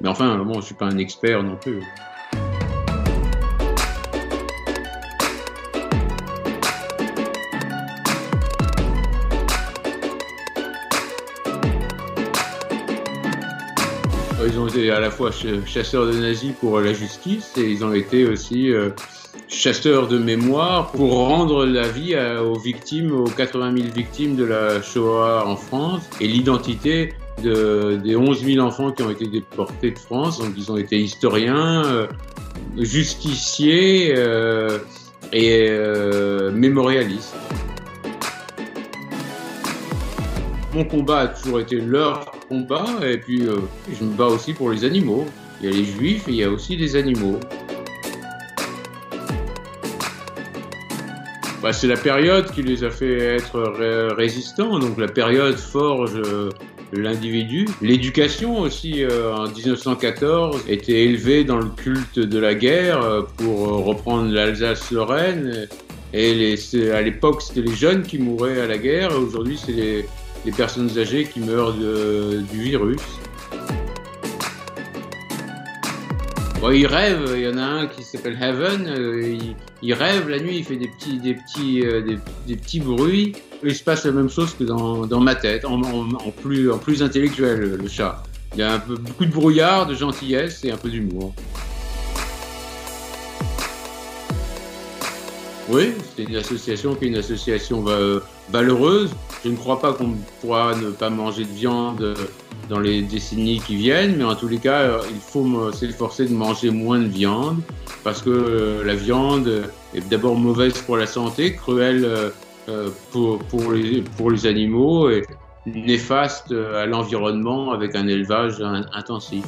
Mais enfin, bon, je suis pas un expert non plus. Ils ont été à la fois chasseurs de nazis pour la justice et ils ont été aussi euh, chasseurs de mémoire pour rendre la vie aux victimes, aux 80 000 victimes de la Shoah en France et l'identité de, des 11 000 enfants qui ont été déportés de France. Donc ils ont été historiens, euh, justiciers euh, et euh, mémorialistes. Mon combat a toujours été leur combat et puis je me bats aussi pour les animaux. Il y a les juifs et il y a aussi les animaux. Bah, c'est la période qui les a fait être résistants, donc la période forge euh, l'individu. L'éducation aussi, euh, en 1914, était élevée dans le culte de la guerre euh, pour reprendre l'Alsace-Lorraine. Et les, à l'époque, c'était les jeunes qui mouraient à la guerre, aujourd'hui, c'est les, les, personnes âgées qui meurent de, du virus. Il rêve, il y en a un qui s'appelle Heaven, euh, il, rêve la nuit, il fait des petits, des petits, euh, des, petits bruits. Il se passe la même chose que dans, dans ma tête, en, plus, en plus intellectuel, le chat. Il y a un peu, beaucoup de brouillard, de gentillesse et un peu d'humour. Oui, c'est une association qui est une association valeureuse. Je ne crois pas qu'on pourra ne pas manger de viande dans les décennies qui viennent, mais en tous les cas, il faut s'efforcer de manger moins de viande parce que euh, la viande est d'abord mauvaise pour la santé, cruelle euh, pour, pour, les, pour les animaux et néfaste à l'environnement avec un élevage intensif.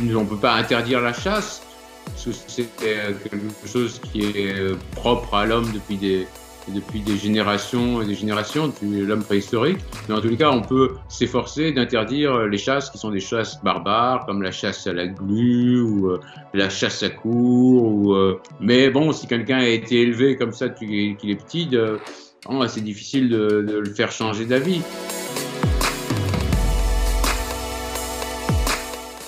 on ne peut pas interdire la chasse, parce que c'est quelque chose qui est propre à l'homme depuis des, depuis des générations et des générations, depuis l'homme préhistorique. Mais en tous les cas, on peut s'efforcer d'interdire les chasses qui sont des chasses barbares, comme la chasse à la glu ou euh, la chasse à cour. Ou, euh, Mais bon, si quelqu'un a été élevé comme ça qu'il est petit, oh, c'est difficile de, de le faire changer d'avis.